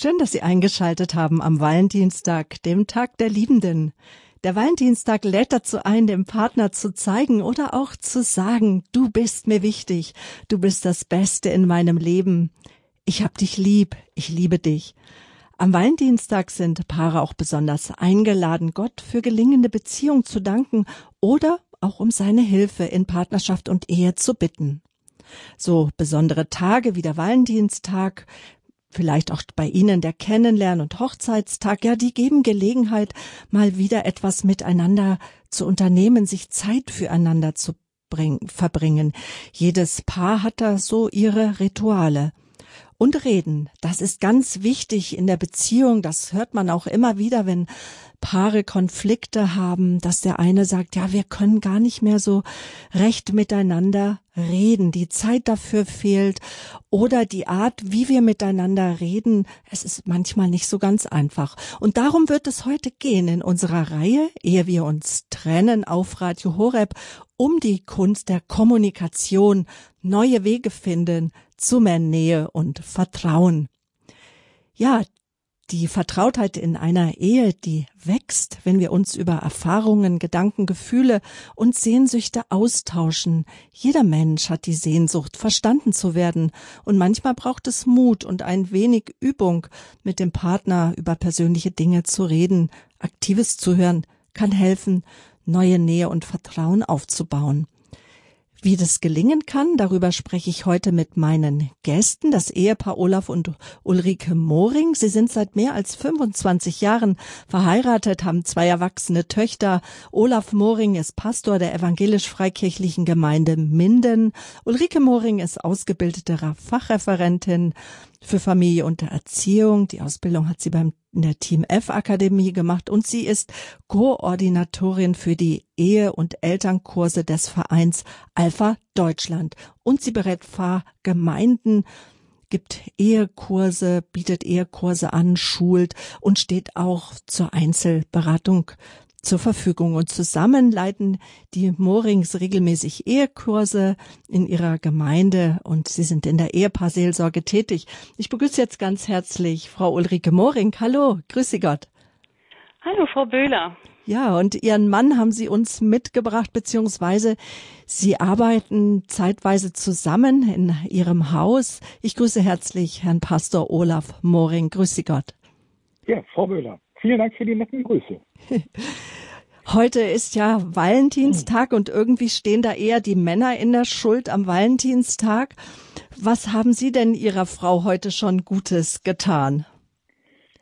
Schön, dass Sie eingeschaltet haben am Valentinstag, dem Tag der Liebenden. Der Valentinstag lädt dazu ein, dem Partner zu zeigen oder auch zu sagen, du bist mir wichtig, du bist das Beste in meinem Leben. Ich hab dich lieb, ich liebe dich. Am Valentinstag sind Paare auch besonders eingeladen, Gott für gelingende Beziehung zu danken oder auch um seine Hilfe in Partnerschaft und Ehe zu bitten. So besondere Tage wie der Valentinstag vielleicht auch bei Ihnen der Kennenlern- und Hochzeitstag, ja, die geben Gelegenheit, mal wieder etwas miteinander zu unternehmen, sich Zeit füreinander zu bringen, verbringen. Jedes Paar hat da so ihre Rituale. Und reden, das ist ganz wichtig in der Beziehung, das hört man auch immer wieder, wenn Paare Konflikte haben, dass der eine sagt, ja, wir können gar nicht mehr so recht miteinander reden, die Zeit dafür fehlt oder die Art, wie wir miteinander reden, es ist manchmal nicht so ganz einfach. Und darum wird es heute gehen in unserer Reihe, ehe wir uns trennen auf Radio Horeb, um die Kunst der Kommunikation, neue Wege finden zu mehr Nähe und Vertrauen. Ja, die Vertrautheit in einer Ehe, die wächst, wenn wir uns über Erfahrungen, Gedanken, Gefühle und Sehnsüchte austauschen. Jeder Mensch hat die Sehnsucht, verstanden zu werden, und manchmal braucht es Mut und ein wenig Übung, mit dem Partner über persönliche Dinge zu reden. Aktives Zuhören kann helfen, neue Nähe und Vertrauen aufzubauen. Wie das gelingen kann, darüber spreche ich heute mit meinen Gästen, das Ehepaar Olaf und Ulrike Moring. Sie sind seit mehr als 25 Jahren verheiratet, haben zwei erwachsene Töchter. Olaf Moring ist Pastor der evangelisch-freikirchlichen Gemeinde Minden. Ulrike Moring ist ausgebildete Fachreferentin für Familie und Erziehung. Die Ausbildung hat sie beim in der Team F Akademie gemacht und sie ist Koordinatorin für die Ehe- und Elternkurse des Vereins Alpha Deutschland und sie berät Pfarrgemeinden gibt Ehekurse, bietet Ehekurse an, schult und steht auch zur Einzelberatung zur Verfügung. Und zusammen leiten die Moorings regelmäßig Ehekurse in ihrer Gemeinde und sie sind in der Ehepaarseelsorge tätig. Ich begrüße jetzt ganz herzlich Frau Ulrike Mooring. Hallo, grüße Gott. Hallo, Frau Böhler. Ja, und Ihren Mann haben Sie uns mitgebracht, beziehungsweise Sie arbeiten zeitweise zusammen in Ihrem Haus. Ich grüße herzlich Herrn Pastor Olaf Mooring. Grüße Gott. Ja, Frau Böhler. Vielen Dank für die netten Grüße. Heute ist ja Valentinstag und irgendwie stehen da eher die Männer in der Schuld am Valentinstag. Was haben Sie denn Ihrer Frau heute schon Gutes getan?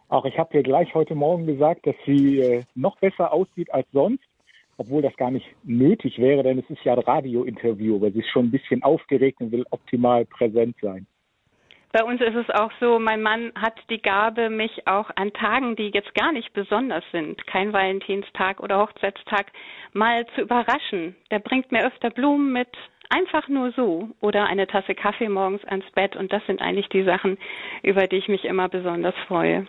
Auch ich habe ihr gleich heute Morgen gesagt, dass sie äh, noch besser aussieht als sonst, obwohl das gar nicht nötig wäre, denn es ist ja ein Radiointerview, aber sie ist schon ein bisschen aufgeregt und will optimal präsent sein. Bei uns ist es auch so, mein Mann hat die Gabe, mich auch an Tagen, die jetzt gar nicht besonders sind, kein Valentinstag oder Hochzeitstag, mal zu überraschen. Der bringt mir öfter Blumen mit, einfach nur so oder eine Tasse Kaffee morgens ans Bett und das sind eigentlich die Sachen, über die ich mich immer besonders freue.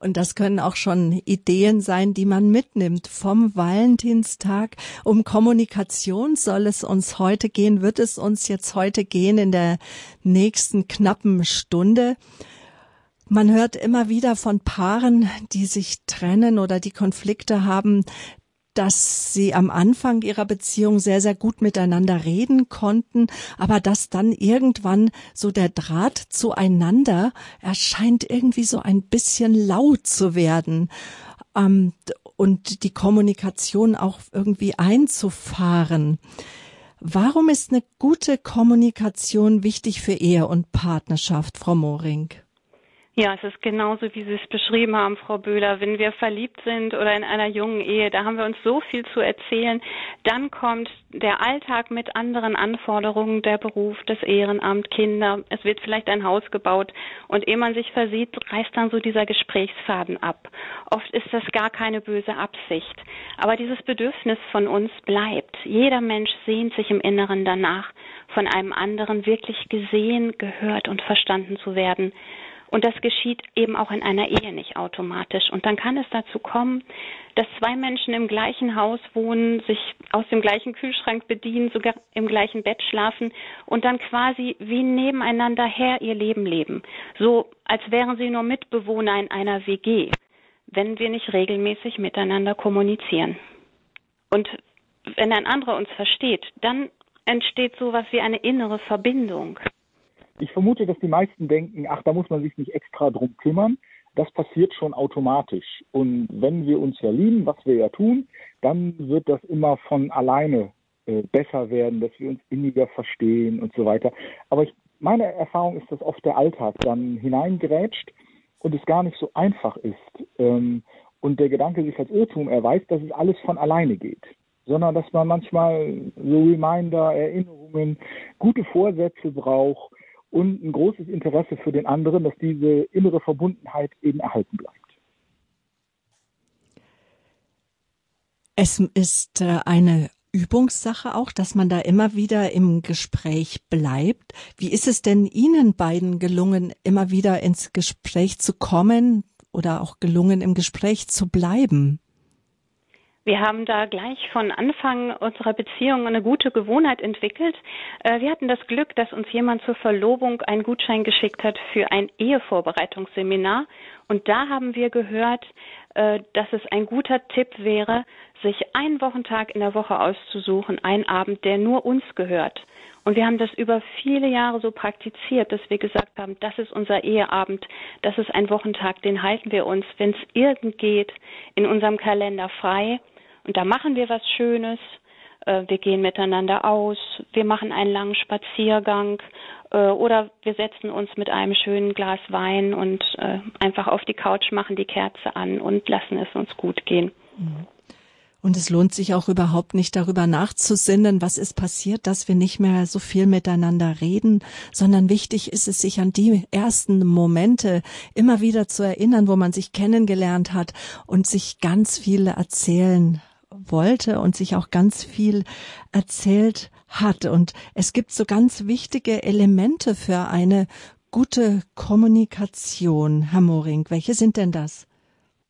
Und das können auch schon Ideen sein, die man mitnimmt vom Valentinstag. Um Kommunikation soll es uns heute gehen, wird es uns jetzt heute gehen in der nächsten knappen Stunde. Man hört immer wieder von Paaren, die sich trennen oder die Konflikte haben, dass sie am Anfang ihrer Beziehung sehr, sehr gut miteinander reden konnten, aber dass dann irgendwann so der Draht zueinander erscheint irgendwie so ein bisschen laut zu werden ähm, und die Kommunikation auch irgendwie einzufahren. Warum ist eine gute Kommunikation wichtig für Ehe und Partnerschaft, Frau Moring? Ja, es ist genauso, wie Sie es beschrieben haben, Frau Böhler. Wenn wir verliebt sind oder in einer jungen Ehe, da haben wir uns so viel zu erzählen. Dann kommt der Alltag mit anderen Anforderungen, der Beruf, das Ehrenamt, Kinder. Es wird vielleicht ein Haus gebaut. Und ehe man sich versieht, reißt dann so dieser Gesprächsfaden ab. Oft ist das gar keine böse Absicht. Aber dieses Bedürfnis von uns bleibt. Jeder Mensch sehnt sich im Inneren danach, von einem anderen wirklich gesehen, gehört und verstanden zu werden. Und das geschieht eben auch in einer Ehe nicht automatisch. Und dann kann es dazu kommen, dass zwei Menschen im gleichen Haus wohnen, sich aus dem gleichen Kühlschrank bedienen, sogar im gleichen Bett schlafen und dann quasi wie nebeneinander her ihr Leben leben. So als wären sie nur Mitbewohner in einer WG, wenn wir nicht regelmäßig miteinander kommunizieren. Und wenn ein anderer uns versteht, dann entsteht sowas wie eine innere Verbindung. Ich vermute, dass die meisten denken, ach, da muss man sich nicht extra drum kümmern. Das passiert schon automatisch. Und wenn wir uns ja lieben, was wir ja tun, dann wird das immer von alleine äh, besser werden, dass wir uns inniger verstehen und so weiter. Aber ich, meine Erfahrung ist, dass oft der Alltag dann hineingrätscht und es gar nicht so einfach ist. Ähm, und der Gedanke sich als Irrtum erweist, dass es alles von alleine geht sondern dass man manchmal so Reminder, Erinnerungen, gute Vorsätze braucht und ein großes Interesse für den anderen, dass diese innere Verbundenheit eben erhalten bleibt. Es ist äh, eine Übungssache auch, dass man da immer wieder im Gespräch bleibt. Wie ist es denn Ihnen beiden gelungen, immer wieder ins Gespräch zu kommen oder auch gelungen, im Gespräch zu bleiben? Wir haben da gleich von Anfang unserer Beziehung eine gute Gewohnheit entwickelt. Äh, wir hatten das Glück, dass uns jemand zur Verlobung einen Gutschein geschickt hat für ein Ehevorbereitungsseminar. Und da haben wir gehört, äh, dass es ein guter Tipp wäre, sich einen Wochentag in der Woche auszusuchen, einen Abend, der nur uns gehört. Und wir haben das über viele Jahre so praktiziert, dass wir gesagt haben, das ist unser Eheabend, das ist ein Wochentag, den halten wir uns, wenn es irgend geht, in unserem Kalender frei. Und da machen wir was Schönes. Äh, wir gehen miteinander aus, wir machen einen langen Spaziergang äh, oder wir setzen uns mit einem schönen Glas Wein und äh, einfach auf die Couch, machen die Kerze an und lassen es uns gut gehen. Mhm. Und es lohnt sich auch überhaupt nicht darüber nachzusinnen, was ist passiert, dass wir nicht mehr so viel miteinander reden, sondern wichtig ist es, sich an die ersten Momente immer wieder zu erinnern, wo man sich kennengelernt hat und sich ganz viel erzählen wollte und sich auch ganz viel erzählt hat. Und es gibt so ganz wichtige Elemente für eine gute Kommunikation, Herr Moring. Welche sind denn das?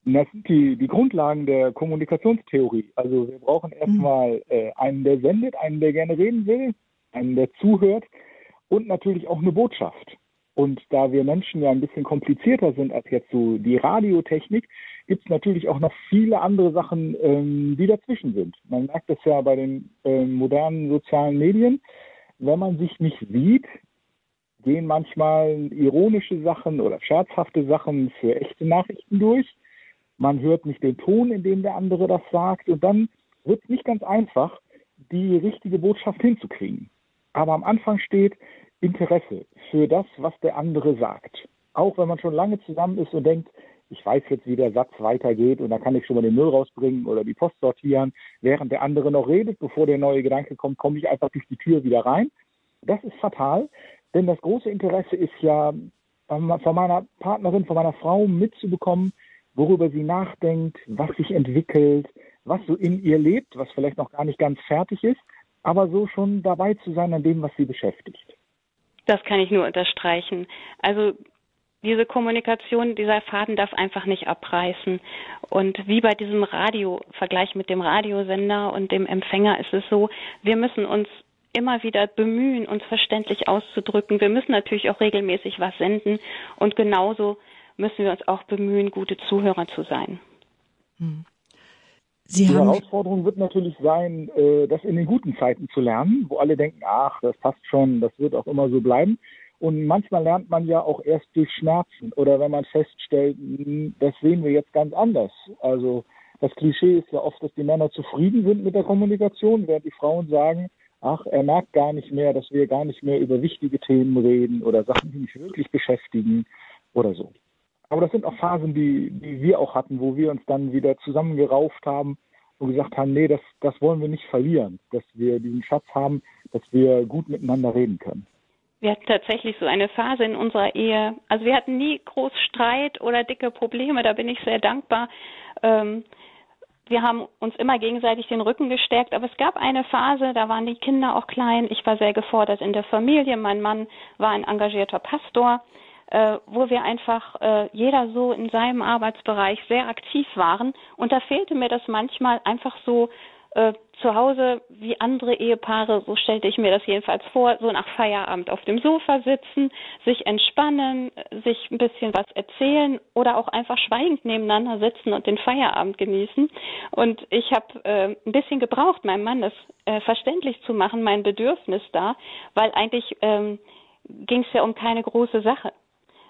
Das sind die, die Grundlagen der Kommunikationstheorie. Also wir brauchen erstmal mhm. äh, einen, der sendet, einen, der gerne reden will, einen, der zuhört und natürlich auch eine Botschaft. Und da wir Menschen ja ein bisschen komplizierter sind als jetzt so die Radiotechnik, gibt es natürlich auch noch viele andere Sachen, ähm, die dazwischen sind. Man merkt das ja bei den äh, modernen sozialen Medien. Wenn man sich nicht sieht, gehen manchmal ironische Sachen oder scherzhafte Sachen für echte Nachrichten durch man hört nicht den Ton, in dem der andere das sagt und dann wird es nicht ganz einfach, die richtige Botschaft hinzukriegen. Aber am Anfang steht Interesse für das, was der andere sagt. Auch wenn man schon lange zusammen ist und denkt, ich weiß jetzt, wie der Satz weitergeht und da kann ich schon mal den Müll rausbringen oder die Post sortieren, während der andere noch redet, bevor der neue Gedanke kommt, komme ich einfach durch die Tür wieder rein. Das ist fatal, denn das große Interesse ist ja von meiner Partnerin, von meiner Frau mitzubekommen, worüber sie nachdenkt, was sich entwickelt, was so in ihr lebt, was vielleicht noch gar nicht ganz fertig ist, aber so schon dabei zu sein an dem, was sie beschäftigt. Das kann ich nur unterstreichen. Also diese Kommunikation, dieser Faden darf einfach nicht abreißen. Und wie bei diesem Radio-Vergleich mit dem Radiosender und dem Empfänger ist es so, wir müssen uns immer wieder bemühen, uns verständlich auszudrücken. Wir müssen natürlich auch regelmäßig was senden und genauso müssen wir uns auch bemühen, gute Zuhörer zu sein. Hm. Sie die Herausforderung wird natürlich sein, äh, das in den guten Zeiten zu lernen, wo alle denken, ach, das passt schon, das wird auch immer so bleiben. Und manchmal lernt man ja auch erst durch Schmerzen oder wenn man feststellt, hm, das sehen wir jetzt ganz anders. Also das Klischee ist ja oft, dass die Männer zufrieden sind mit der Kommunikation, während die Frauen sagen, ach, er merkt gar nicht mehr, dass wir gar nicht mehr über wichtige Themen reden oder Sachen, die mich wirklich beschäftigen oder so. Aber das sind auch Phasen, die, die wir auch hatten, wo wir uns dann wieder zusammengerauft haben und gesagt haben, nee, das, das wollen wir nicht verlieren, dass wir diesen Schatz haben, dass wir gut miteinander reden können. Wir hatten tatsächlich so eine Phase in unserer Ehe. Also wir hatten nie groß Streit oder dicke Probleme, da bin ich sehr dankbar. Ähm, wir haben uns immer gegenseitig den Rücken gestärkt, aber es gab eine Phase, da waren die Kinder auch klein. Ich war sehr gefordert in der Familie. Mein Mann war ein engagierter Pastor. Äh, wo wir einfach äh, jeder so in seinem Arbeitsbereich sehr aktiv waren. Und da fehlte mir das manchmal einfach so äh, zu Hause wie andere Ehepaare, so stellte ich mir das jedenfalls vor, so nach Feierabend auf dem Sofa sitzen, sich entspannen, sich ein bisschen was erzählen oder auch einfach schweigend nebeneinander sitzen und den Feierabend genießen. Und ich habe äh, ein bisschen gebraucht, meinem Mann das äh, verständlich zu machen, mein Bedürfnis da, weil eigentlich ähm, ging es ja um keine große Sache.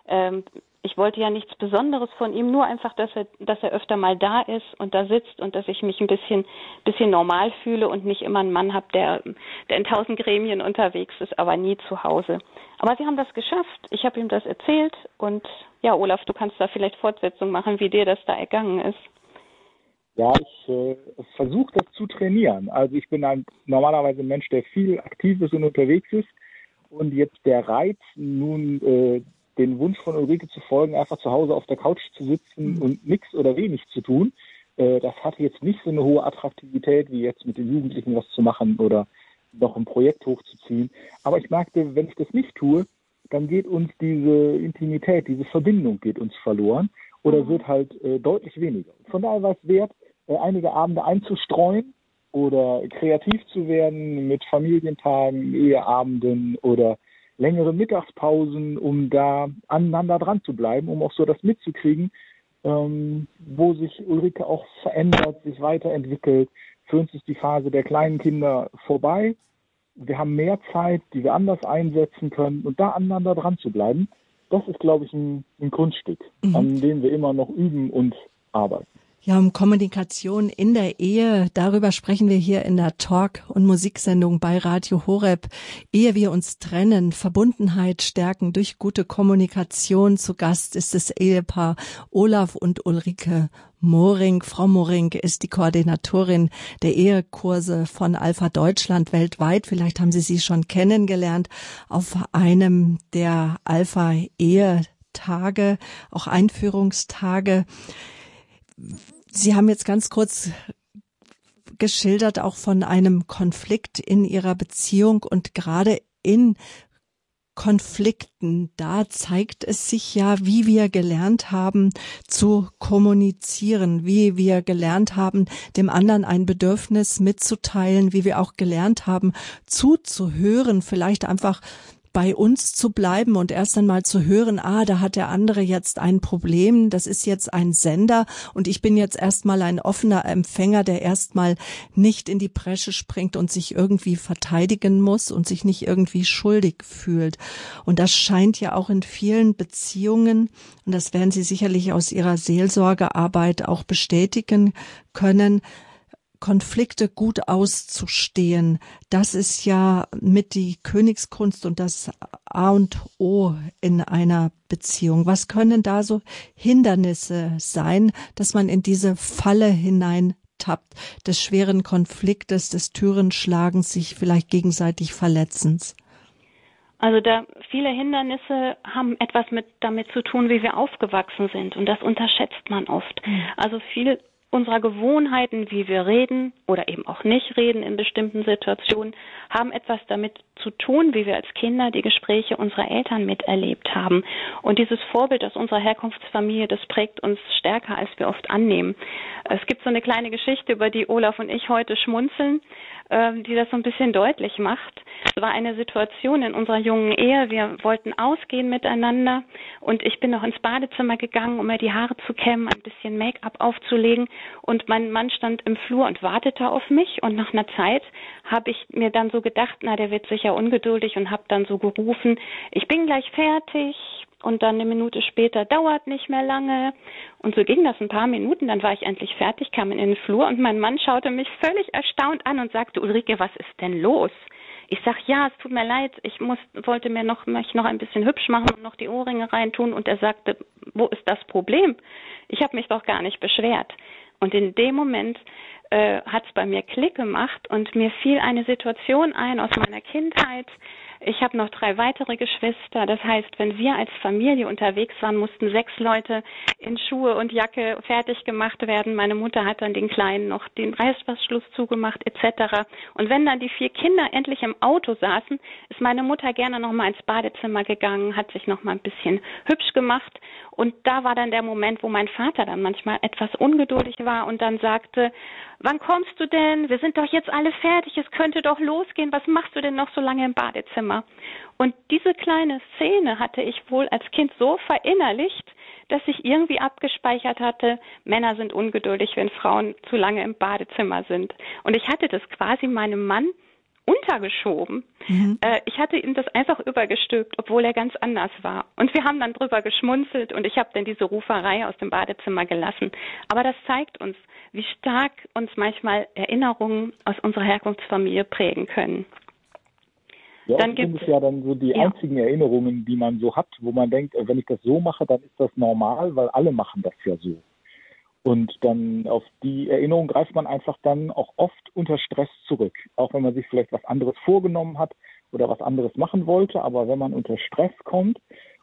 Ähm, ich wollte ja nichts Besonderes von ihm, nur einfach, dass er, dass er öfter mal da ist und da sitzt und dass ich mich ein bisschen, bisschen normal fühle und nicht immer einen Mann habe, der, der in tausend Gremien unterwegs ist, aber nie zu Hause. Aber sie haben das geschafft. Ich habe ihm das erzählt und ja, Olaf, du kannst da vielleicht Fortsetzung machen, wie dir das da ergangen ist. Ja, ich äh, versuche das zu trainieren. Also ich bin ein, normalerweise ein Mensch, der viel aktiv ist und unterwegs ist. Und jetzt der Reiz, nun äh, den Wunsch von Ulrike zu folgen, einfach zu Hause auf der Couch zu sitzen mhm. und nichts oder wenig zu tun. Äh, das hatte jetzt nicht so eine hohe Attraktivität, wie jetzt mit den Jugendlichen was zu machen oder noch ein Projekt hochzuziehen. Aber ich merkte, wenn ich das nicht tue, dann geht uns diese Intimität, diese Verbindung geht uns verloren oder mhm. wird halt äh, deutlich weniger. Von daher war es wert, äh, einige Abende einzustreuen oder kreativ zu werden mit Familientagen, Eheabenden oder längere Mittagspausen, um da aneinander dran zu bleiben, um auch so das mitzukriegen, ähm, wo sich Ulrike auch verändert, sich weiterentwickelt. Für uns ist die Phase der kleinen Kinder vorbei. Wir haben mehr Zeit, die wir anders einsetzen können und da aneinander dran zu bleiben, das ist, glaube ich, ein, ein Grundstück, mhm. an dem wir immer noch üben und arbeiten. Ja, um Kommunikation in der Ehe, darüber sprechen wir hier in der Talk- und Musiksendung bei Radio Horeb. Ehe wir uns trennen, Verbundenheit stärken durch gute Kommunikation. Zu Gast ist das Ehepaar Olaf und Ulrike Moring. Frau Moring ist die Koordinatorin der Ehekurse von Alpha Deutschland weltweit. Vielleicht haben Sie sie schon kennengelernt auf einem der Alpha Ehetage, auch Einführungstage. Sie haben jetzt ganz kurz geschildert auch von einem Konflikt in Ihrer Beziehung. Und gerade in Konflikten, da zeigt es sich ja, wie wir gelernt haben zu kommunizieren, wie wir gelernt haben, dem anderen ein Bedürfnis mitzuteilen, wie wir auch gelernt haben, zuzuhören, vielleicht einfach bei uns zu bleiben und erst einmal zu hören, ah, da hat der andere jetzt ein Problem, das ist jetzt ein Sender und ich bin jetzt erstmal ein offener Empfänger, der erstmal nicht in die Bresche springt und sich irgendwie verteidigen muss und sich nicht irgendwie schuldig fühlt. Und das scheint ja auch in vielen Beziehungen, und das werden Sie sicherlich aus Ihrer Seelsorgearbeit auch bestätigen können, Konflikte gut auszustehen, das ist ja mit die Königskunst und das A und O in einer Beziehung. Was können da so Hindernisse sein, dass man in diese Falle hinein tappt, des schweren Konfliktes, des Türenschlagens, sich vielleicht gegenseitig Verletzens? Also da viele Hindernisse haben etwas mit damit zu tun, wie wir aufgewachsen sind und das unterschätzt man oft. Mhm. Also viel unserer Gewohnheiten, wie wir reden oder eben auch nicht reden in bestimmten Situationen, haben etwas damit zu tun, wie wir als Kinder die Gespräche unserer Eltern miterlebt haben. Und dieses Vorbild aus unserer Herkunftsfamilie, das prägt uns stärker, als wir oft annehmen. Es gibt so eine kleine Geschichte, über die Olaf und ich heute schmunzeln, ähm, die das so ein bisschen deutlich macht. Es war eine Situation in unserer jungen Ehe. Wir wollten ausgehen miteinander und ich bin noch ins Badezimmer gegangen, um mir die Haare zu kämmen, ein bisschen Make-up aufzulegen und mein Mann stand im Flur und wartete auf mich und nach einer Zeit habe ich mir dann so gedacht, na, der wird sicher ungeduldig und habe dann so gerufen, ich bin gleich fertig, und dann eine Minute später dauert nicht mehr lange. Und so ging das ein paar Minuten, dann war ich endlich fertig, kam in den Flur und mein Mann schaute mich völlig erstaunt an und sagte, Ulrike, was ist denn los? Ich sag, ja, es tut mir leid, ich muss, wollte mir noch, mich noch ein bisschen hübsch machen und noch die Ohrringe reintun. Und er sagte, wo ist das Problem? Ich habe mich doch gar nicht beschwert. Und in dem Moment äh, hat es bei mir Klick gemacht und mir fiel eine Situation ein aus meiner Kindheit, Ich habe noch drei weitere Geschwister. Das heißt, wenn wir als Familie unterwegs waren, mussten sechs Leute in Schuhe und Jacke fertig gemacht werden. Meine Mutter hat dann den Kleinen noch den Reißverschluss zugemacht etc. Und wenn dann die vier Kinder endlich im Auto saßen, ist meine Mutter gerne noch mal ins Badezimmer gegangen, hat sich noch mal ein bisschen hübsch gemacht. Und da war dann der Moment, wo mein Vater dann manchmal etwas ungeduldig war und dann sagte, wann kommst du denn? Wir sind doch jetzt alle fertig, es könnte doch losgehen. Was machst du denn noch so lange im Badezimmer? Und diese kleine Szene hatte ich wohl als Kind so verinnerlicht, dass ich irgendwie abgespeichert hatte, Männer sind ungeduldig, wenn Frauen zu lange im Badezimmer sind. Und ich hatte das quasi meinem Mann untergeschoben. Mhm. Äh, ich hatte ihm das einfach übergestülpt, obwohl er ganz anders war. Und wir haben dann drüber geschmunzelt und ich habe dann diese Ruferei aus dem Badezimmer gelassen. Aber das zeigt uns, wie stark uns manchmal Erinnerungen aus unserer Herkunftsfamilie prägen können. Ja, dann gibt es ja dann so die ja. einzigen Erinnerungen, die man so hat, wo man denkt, wenn ich das so mache, dann ist das normal, weil alle machen das ja so. Und dann auf die Erinnerung greift man einfach dann auch oft unter Stress zurück. Auch wenn man sich vielleicht was anderes vorgenommen hat oder was anderes machen wollte. Aber wenn man unter Stress kommt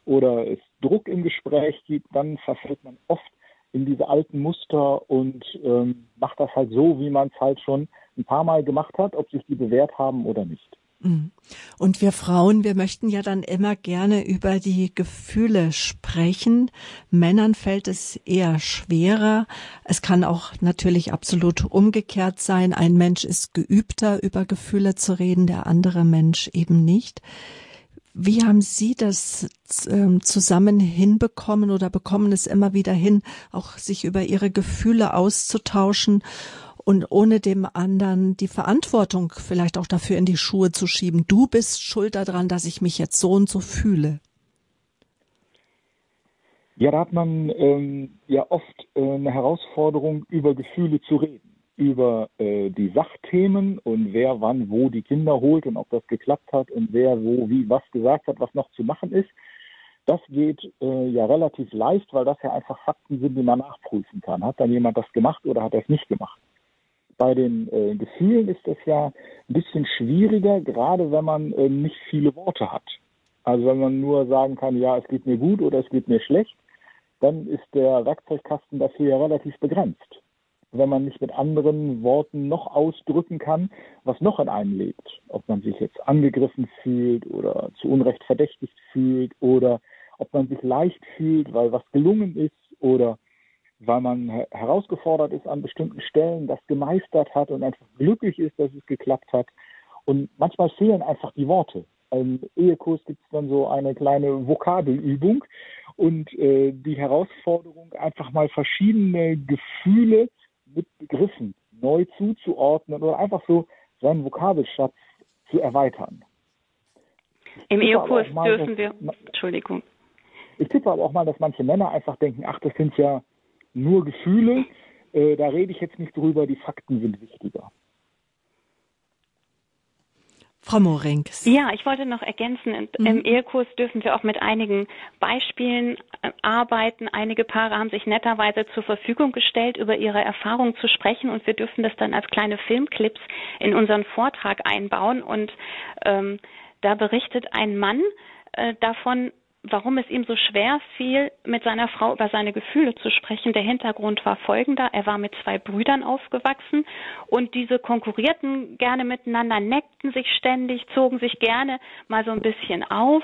oder es Druck im Gespräch gibt, dann verfällt man oft in diese alten Muster und ähm, macht das halt so, wie man es halt schon ein paar Mal gemacht hat, ob sich die bewährt haben oder nicht. Mhm. Und wir Frauen, wir möchten ja dann immer gerne über die Gefühle sprechen. Männern fällt es eher schwerer. Es kann auch natürlich absolut umgekehrt sein. Ein Mensch ist geübter, über Gefühle zu reden, der andere Mensch eben nicht. Wie haben Sie das ähm, zusammen hinbekommen oder bekommen es immer wieder hin, auch sich über Ihre Gefühle auszutauschen und ohne dem anderen die Verantwortung vielleicht auch dafür in die Schuhe zu schieben. Du bist schuld daran, dass ich mich jetzt so und so fühle. Ja, da hat man ähm, ja oft äh, eine Herausforderung, über Gefühle zu reden, über äh, die Sachthemen und wer wann wo die Kinder holt und ob das geklappt hat und wer wo wie was gesagt hat, was noch zu machen ist. Das geht äh, ja relativ leicht, weil das ja einfach Fakten sind, die man nachprüfen kann. Hat dann jemand das gemacht oder hat er es nicht gemacht? Bei den äh, Gefühlen ist es ja ein bisschen schwieriger, gerade wenn man äh, nicht viele Worte hat. Also wenn man nur sagen kann, ja, es geht mir gut oder es geht mir schlecht, dann ist der Werkzeugkasten dafür ja relativ begrenzt. Wenn man nicht mit anderen Worten noch ausdrücken kann, was noch in einem lebt. Ob man sich jetzt angegriffen fühlt oder zu Unrecht verdächtigt fühlt oder ob man sich leicht fühlt, weil was gelungen ist oder weil man herausgefordert ist an bestimmten Stellen, das gemeistert hat und einfach glücklich ist, dass es geklappt hat. Und manchmal fehlen einfach die Worte. Im Ehekurs gibt es dann so eine kleine Vokabelübung und äh, die Herausforderung, einfach mal verschiedene Gefühle mit Begriffen neu zuzuordnen oder einfach so seinen Vokabelschatz zu erweitern. Im Ehekurs dürfen wir, Entschuldigung. Ich tippe aber auch mal, dass manche Männer einfach denken, ach, das sind ja nur Gefühle. Äh, da rede ich jetzt nicht drüber, die Fakten sind wichtiger. Frau Morenks. Ja, ich wollte noch ergänzen, mhm. im Ehekurs dürfen wir auch mit einigen Beispielen äh, arbeiten. Einige Paare haben sich netterweise zur Verfügung gestellt, über ihre Erfahrungen zu sprechen und wir dürfen das dann als kleine Filmclips in unseren Vortrag einbauen. Und ähm, da berichtet ein Mann äh, davon, warum es ihm so schwer fiel, mit seiner Frau über seine Gefühle zu sprechen. Der Hintergrund war folgender. Er war mit zwei Brüdern aufgewachsen und diese konkurrierten gerne miteinander, neckten sich ständig, zogen sich gerne mal so ein bisschen auf.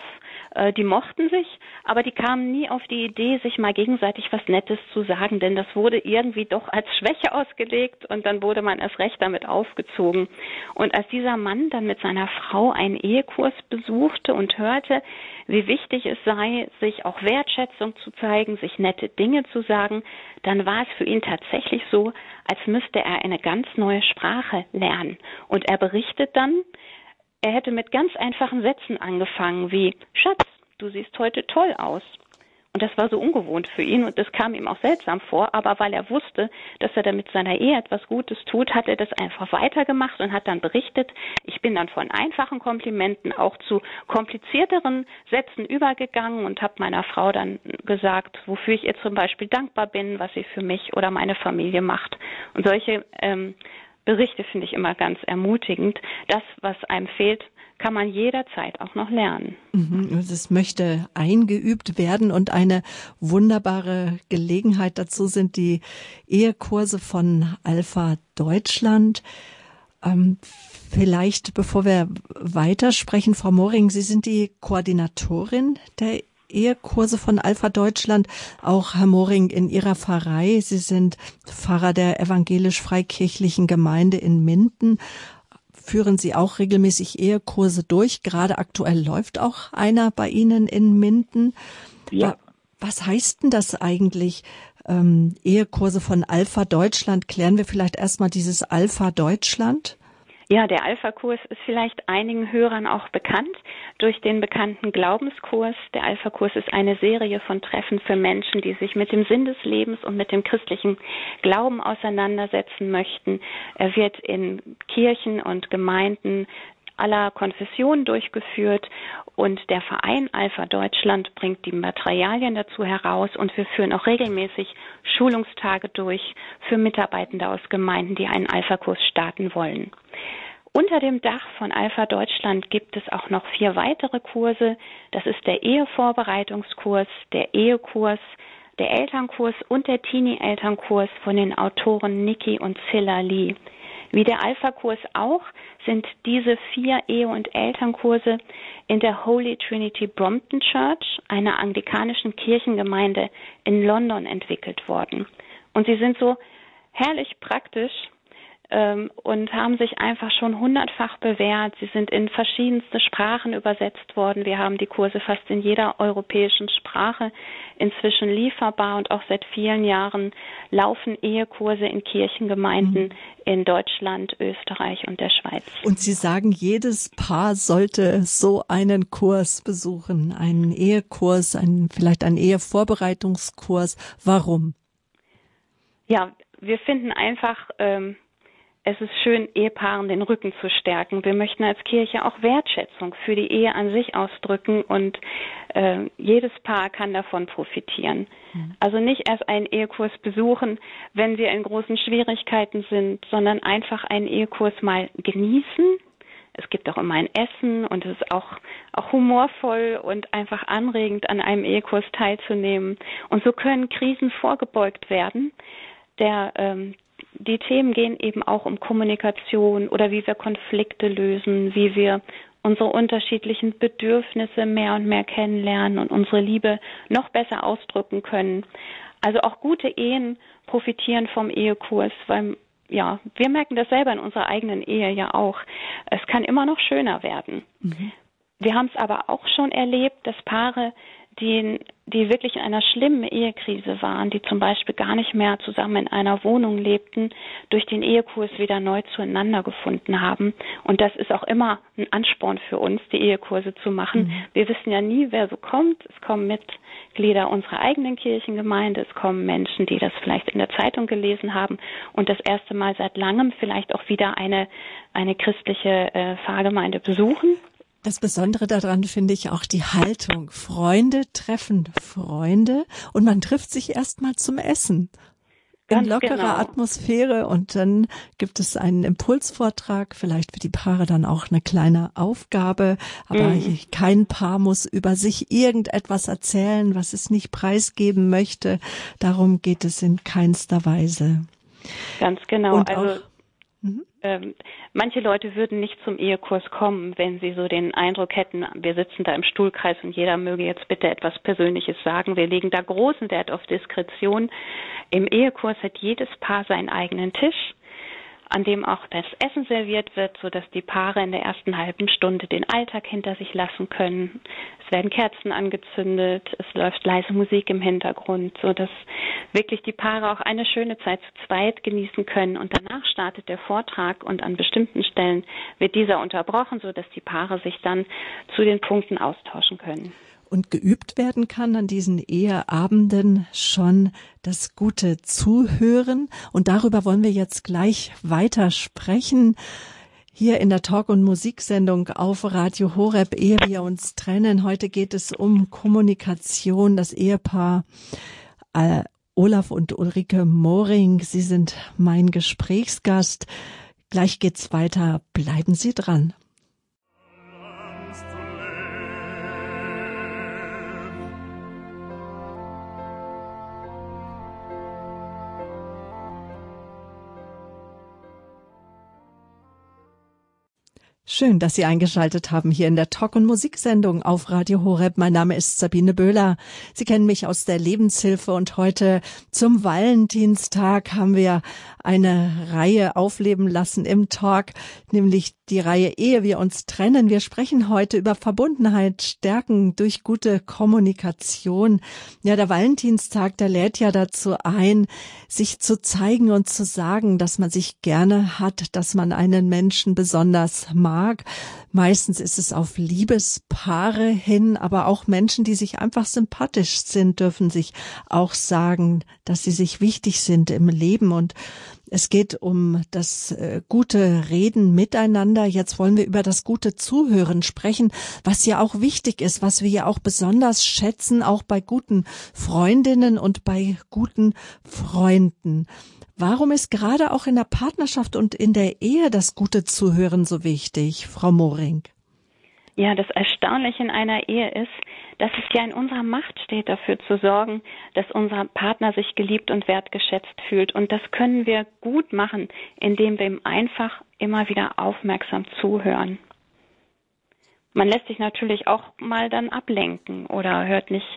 Äh, die mochten sich, aber die kamen nie auf die Idee, sich mal gegenseitig was Nettes zu sagen, denn das wurde irgendwie doch als Schwäche ausgelegt und dann wurde man erst recht damit aufgezogen. Und als dieser Mann dann mit seiner Frau einen Ehekurs besuchte und hörte, wie wichtig es sei, sich auch Wertschätzung zu zeigen, sich nette Dinge zu sagen, dann war es für ihn tatsächlich so, als müsste er eine ganz neue Sprache lernen. Und er berichtet dann, er hätte mit ganz einfachen Sätzen angefangen wie Schatz, du siehst heute toll aus. Und das war so ungewohnt für ihn und das kam ihm auch seltsam vor, aber weil er wusste, dass er damit seiner Ehe etwas Gutes tut, hat er das einfach weitergemacht und hat dann berichtet, ich bin dann von einfachen Komplimenten auch zu komplizierteren Sätzen übergegangen und habe meiner Frau dann gesagt, wofür ich ihr zum Beispiel dankbar bin, was sie für mich oder meine Familie macht. Und solche ähm, Berichte finde ich immer ganz ermutigend. Das, was einem fehlt, kann man jederzeit auch noch lernen. Mhm, es möchte eingeübt werden und eine wunderbare Gelegenheit dazu sind die Ehekurse von Alpha Deutschland. Ähm, vielleicht, bevor wir weitersprechen, Frau Moring, Sie sind die Koordinatorin der Ehekurse von Alpha Deutschland. Auch Herr Moring in Ihrer Pfarrei. Sie sind Pfarrer der evangelisch-freikirchlichen Gemeinde in Minden. Führen Sie auch regelmäßig Ehekurse durch? Gerade aktuell läuft auch einer bei Ihnen in Minden. Ja. Was heißt denn das eigentlich? Ähm, Ehekurse von Alpha Deutschland. Klären wir vielleicht erstmal dieses Alpha Deutschland? Ja, der Alpha-Kurs ist vielleicht einigen Hörern auch bekannt durch den bekannten Glaubenskurs. Der Alpha-Kurs ist eine Serie von Treffen für Menschen, die sich mit dem Sinn des Lebens und mit dem christlichen Glauben auseinandersetzen möchten. Er wird in Kirchen und Gemeinden aller Konfessionen durchgeführt und der Verein Alpha Deutschland bringt die Materialien dazu heraus und wir führen auch regelmäßig Schulungstage durch für Mitarbeitende aus Gemeinden, die einen Alpha-Kurs starten wollen. Unter dem Dach von Alpha Deutschland gibt es auch noch vier weitere Kurse. Das ist der Ehevorbereitungskurs, der Ehekurs, der Elternkurs und der Teenie-Elternkurs von den Autoren Nikki und Zilla Lee. Wie der Alpha-Kurs auch sind diese vier Ehe- und Elternkurse in der Holy Trinity Brompton Church, einer anglikanischen Kirchengemeinde in London entwickelt worden. Und sie sind so herrlich praktisch ähm, und haben sich einfach schon hundertfach bewährt. Sie sind in verschiedenste Sprachen übersetzt worden. Wir haben die Kurse fast in jeder europäischen Sprache inzwischen lieferbar und auch seit vielen Jahren laufen Ehekurse in Kirchengemeinden mhm. in Deutschland, Österreich und der Schweiz. Und Sie sagen, jedes Paar sollte so einen Kurs besuchen, einen Ehekurs, einen, vielleicht einen Ehevorbereitungskurs. Warum? Ja, wir finden einfach, ähm, es ist schön, Ehepaaren den Rücken zu stärken. Wir möchten als Kirche auch Wertschätzung für die Ehe an sich ausdrücken und äh, jedes Paar kann davon profitieren. Mhm. Also nicht erst einen Ehekurs besuchen, wenn wir in großen Schwierigkeiten sind, sondern einfach einen Ehekurs mal genießen. Es gibt auch immer ein Essen und es ist auch, auch humorvoll und einfach anregend, an einem Ehekurs teilzunehmen. Und so können Krisen vorgebeugt werden. Der, ähm, die Themen gehen eben auch um Kommunikation oder wie wir Konflikte lösen, wie wir unsere unterschiedlichen Bedürfnisse mehr und mehr kennenlernen und unsere Liebe noch besser ausdrücken können. Also auch gute Ehen profitieren vom Ehekurs, weil ja, wir merken das selber in unserer eigenen Ehe ja auch. Es kann immer noch schöner werden. Mhm. Wir haben es aber auch schon erlebt, dass Paare die, die wirklich in einer schlimmen Ehekrise waren, die zum Beispiel gar nicht mehr zusammen in einer Wohnung lebten, durch den Ehekurs wieder neu zueinander gefunden haben. Und das ist auch immer ein Ansporn für uns, die Ehekurse zu machen. Mhm. Wir wissen ja nie, wer so kommt. Es kommen Mitglieder unserer eigenen Kirchengemeinde, es kommen Menschen, die das vielleicht in der Zeitung gelesen haben und das erste Mal seit langem vielleicht auch wieder eine, eine christliche äh, Pfarrgemeinde besuchen das Besondere daran finde ich auch die Haltung. Freunde treffen Freunde und man trifft sich erstmal zum Essen. In lockerer genau. Atmosphäre und dann gibt es einen Impulsvortrag, vielleicht für die Paare dann auch eine kleine Aufgabe, aber mhm. kein Paar muss über sich irgendetwas erzählen, was es nicht preisgeben möchte. Darum geht es in keinster Weise. Ganz genau. Und also auch, Mhm. Ähm, manche Leute würden nicht zum Ehekurs kommen, wenn sie so den Eindruck hätten, wir sitzen da im Stuhlkreis und jeder möge jetzt bitte etwas Persönliches sagen. Wir legen da großen Wert auf Diskretion. Im Ehekurs hat jedes Paar seinen eigenen Tisch an dem auch das Essen serviert wird, so dass die Paare in der ersten halben Stunde den Alltag hinter sich lassen können. Werden Kerzen angezündet, es läuft leise Musik im Hintergrund, so dass wirklich die Paare auch eine schöne Zeit zu zweit genießen können und danach startet der Vortrag und an bestimmten Stellen wird dieser unterbrochen, so dass die Paare sich dann zu den Punkten austauschen können und geübt werden kann an diesen Eheabenden schon das gute Zuhören. Und darüber wollen wir jetzt gleich weiter sprechen. Hier in der Talk- und Musiksendung auf Radio Horeb, ehe wir uns trennen. Heute geht es um Kommunikation, das Ehepaar äh, Olaf und Ulrike Moring. Sie sind mein Gesprächsgast. Gleich geht's weiter. Bleiben Sie dran. Schön, dass Sie eingeschaltet haben hier in der Talk- und Musiksendung auf Radio Horeb. Mein Name ist Sabine Böhler. Sie kennen mich aus der Lebenshilfe und heute zum Valentinstag haben wir eine Reihe aufleben lassen im Talk, nämlich die Reihe Ehe wir uns trennen. Wir sprechen heute über Verbundenheit stärken durch gute Kommunikation. Ja, der Valentinstag, der lädt ja dazu ein, sich zu zeigen und zu sagen, dass man sich gerne hat, dass man einen Menschen besonders mag. Meistens ist es auf Liebespaare hin, aber auch Menschen, die sich einfach sympathisch sind, dürfen sich auch sagen, dass sie sich wichtig sind im Leben und es geht um das äh, gute Reden miteinander. Jetzt wollen wir über das gute Zuhören sprechen, was ja auch wichtig ist, was wir ja auch besonders schätzen, auch bei guten Freundinnen und bei guten Freunden. Warum ist gerade auch in der Partnerschaft und in der Ehe das gute Zuhören so wichtig, Frau Moring? Ja, das Erstaunliche in einer Ehe ist, dass es ja in unserer Macht steht, dafür zu sorgen, dass unser Partner sich geliebt und wertgeschätzt fühlt. Und das können wir gut machen, indem wir ihm einfach immer wieder aufmerksam zuhören. Man lässt sich natürlich auch mal dann ablenken oder hört nicht,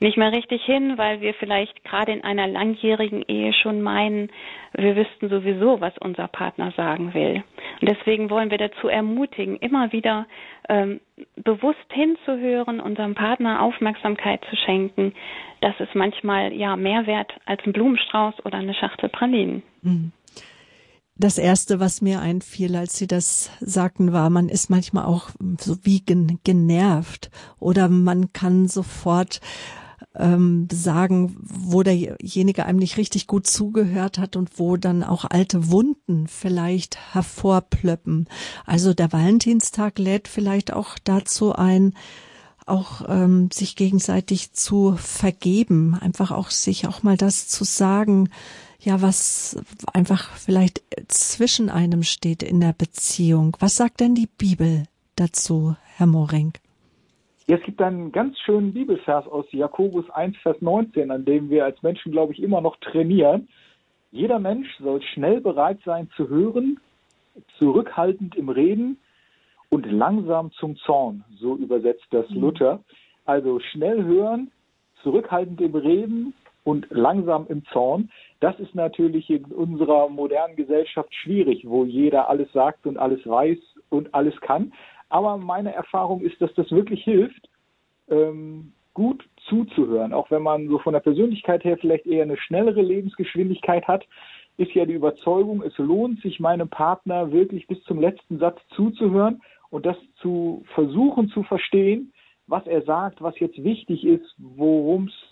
nicht mehr richtig hin, weil wir vielleicht gerade in einer langjährigen Ehe schon meinen, wir wüssten sowieso, was unser Partner sagen will. Und deswegen wollen wir dazu ermutigen, immer wieder ähm, bewusst hinzuhören, unserem Partner Aufmerksamkeit zu schenken. Das ist manchmal ja mehr wert als ein Blumenstrauß oder eine Schachtel Pralinen. Mhm. Das erste, was mir einfiel, als Sie das sagten, war, man ist manchmal auch so wie genervt oder man kann sofort ähm, sagen, wo derjenige einem nicht richtig gut zugehört hat und wo dann auch alte Wunden vielleicht hervorplöppen. Also der Valentinstag lädt vielleicht auch dazu ein, auch ähm, sich gegenseitig zu vergeben, einfach auch sich auch mal das zu sagen, ja, was einfach vielleicht zwischen einem steht in der Beziehung. Was sagt denn die Bibel dazu, Herr Moring? Ja, es gibt einen ganz schönen Bibelvers aus Jakobus 1, Vers 19, an dem wir als Menschen, glaube ich, immer noch trainieren. Jeder Mensch soll schnell bereit sein zu hören, zurückhaltend im Reden und langsam zum Zorn. So übersetzt das mhm. Luther. Also schnell hören, zurückhaltend im Reden, und langsam im Zorn. Das ist natürlich in unserer modernen Gesellschaft schwierig, wo jeder alles sagt und alles weiß und alles kann. Aber meine Erfahrung ist, dass das wirklich hilft, ähm, gut zuzuhören. Auch wenn man so von der Persönlichkeit her vielleicht eher eine schnellere Lebensgeschwindigkeit hat, ist ja die Überzeugung, es lohnt sich meinem Partner wirklich bis zum letzten Satz zuzuhören und das zu versuchen zu verstehen, was er sagt, was jetzt wichtig ist, worum es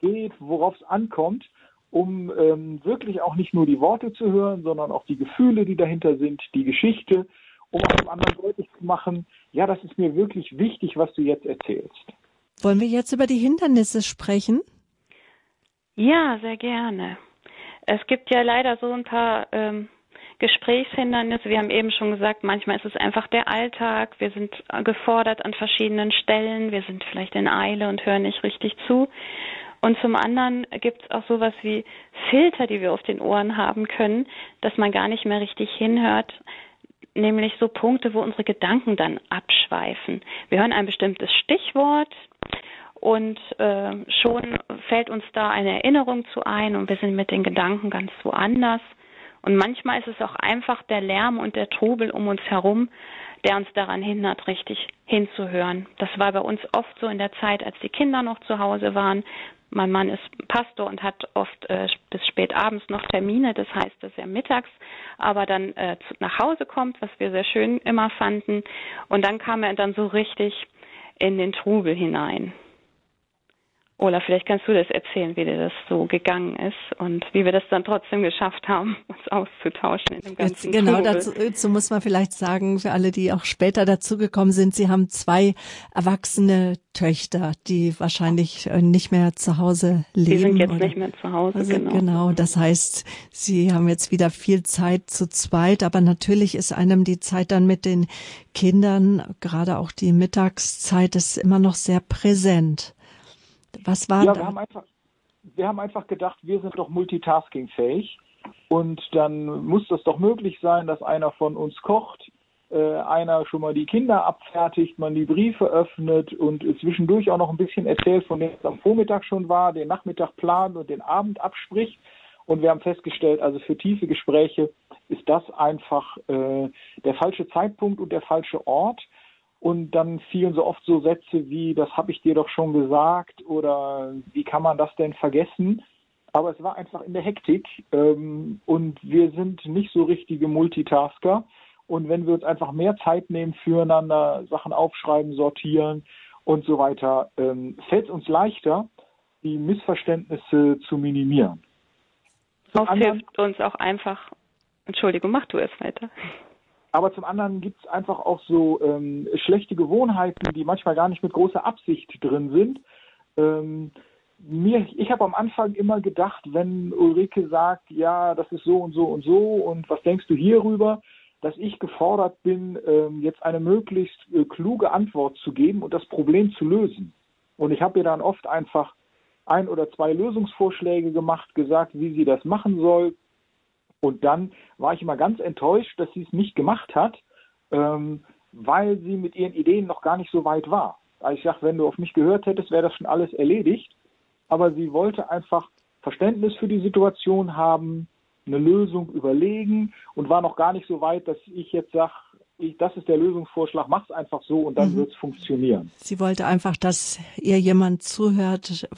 geht, worauf es ankommt, um ähm, wirklich auch nicht nur die Worte zu hören, sondern auch die Gefühle, die dahinter sind, die Geschichte, um auch dem anderen deutlich zu machen, ja, das ist mir wirklich wichtig, was du jetzt erzählst. Wollen wir jetzt über die Hindernisse sprechen? Ja, sehr gerne. Es gibt ja leider so ein paar ähm, Gesprächshindernisse. Wir haben eben schon gesagt, manchmal ist es einfach der Alltag. Wir sind gefordert an verschiedenen Stellen. Wir sind vielleicht in Eile und hören nicht richtig zu. Und zum anderen gibt es auch sowas wie Filter, die wir auf den Ohren haben können, dass man gar nicht mehr richtig hinhört, nämlich so Punkte, wo unsere Gedanken dann abschweifen. Wir hören ein bestimmtes Stichwort und äh, schon fällt uns da eine Erinnerung zu ein und wir sind mit den Gedanken ganz woanders. Und manchmal ist es auch einfach der Lärm und der Trubel um uns herum, der uns daran hindert, richtig hinzuhören. Das war bei uns oft so in der Zeit, als die Kinder noch zu Hause waren. Mein Mann ist Pastor und hat oft äh, bis spät abends noch Termine. Das heißt, dass er mittags aber dann äh, zu, nach Hause kommt, was wir sehr schön immer fanden. Und dann kam er dann so richtig in den Trubel hinein. Ola, vielleicht kannst du das erzählen, wie dir das so gegangen ist und wie wir das dann trotzdem geschafft haben, uns auszutauschen in dem ganzen Jetzt, Genau, dazu, dazu, muss man vielleicht sagen, für alle, die auch später dazugekommen sind, sie haben zwei erwachsene Töchter, die wahrscheinlich äh, nicht mehr zu Hause leben. Die sind jetzt oder? nicht mehr zu Hause, also, genau. Genau, das heißt, sie haben jetzt wieder viel Zeit zu zweit, aber natürlich ist einem die Zeit dann mit den Kindern, gerade auch die Mittagszeit, ist immer noch sehr präsent. Was war ja, da? Wir haben, einfach, wir haben einfach gedacht, wir sind doch multitaskingfähig und dann muss das doch möglich sein, dass einer von uns kocht, äh, einer schon mal die Kinder abfertigt, man die Briefe öffnet und zwischendurch auch noch ein bisschen erzählt, von dem es am Vormittag schon war, den Nachmittag plant und den Abend abspricht. Und wir haben festgestellt, also für tiefe Gespräche ist das einfach äh, der falsche Zeitpunkt und der falsche Ort. Und dann fielen so oft so Sätze wie, das habe ich dir doch schon gesagt oder wie kann man das denn vergessen? Aber es war einfach in der Hektik ähm, und wir sind nicht so richtige Multitasker. Und wenn wir uns einfach mehr Zeit nehmen füreinander, Sachen aufschreiben, sortieren und so weiter, ähm, fällt es uns leichter, die Missverständnisse zu minimieren. Das hilft uns auch einfach. Entschuldigung, mach du es weiter. Aber zum anderen gibt es einfach auch so ähm, schlechte Gewohnheiten, die manchmal gar nicht mit großer Absicht drin sind. Ähm, mir, ich habe am Anfang immer gedacht, wenn Ulrike sagt, ja, das ist so und so und so und was denkst du hierüber, dass ich gefordert bin, ähm, jetzt eine möglichst äh, kluge Antwort zu geben und das Problem zu lösen. Und ich habe ihr dann oft einfach ein oder zwei Lösungsvorschläge gemacht, gesagt, wie sie das machen soll. Und dann war ich immer ganz enttäuscht, dass sie es nicht gemacht hat, ähm, weil sie mit ihren Ideen noch gar nicht so weit war. Also ich sage, wenn du auf mich gehört hättest, wäre das schon alles erledigt. Aber sie wollte einfach Verständnis für die Situation haben, eine Lösung überlegen und war noch gar nicht so weit, dass ich jetzt sage, das ist der Lösungsvorschlag, mach's einfach so und dann mhm. wird's funktionieren. Sie wollte einfach, dass ihr jemand zuhört.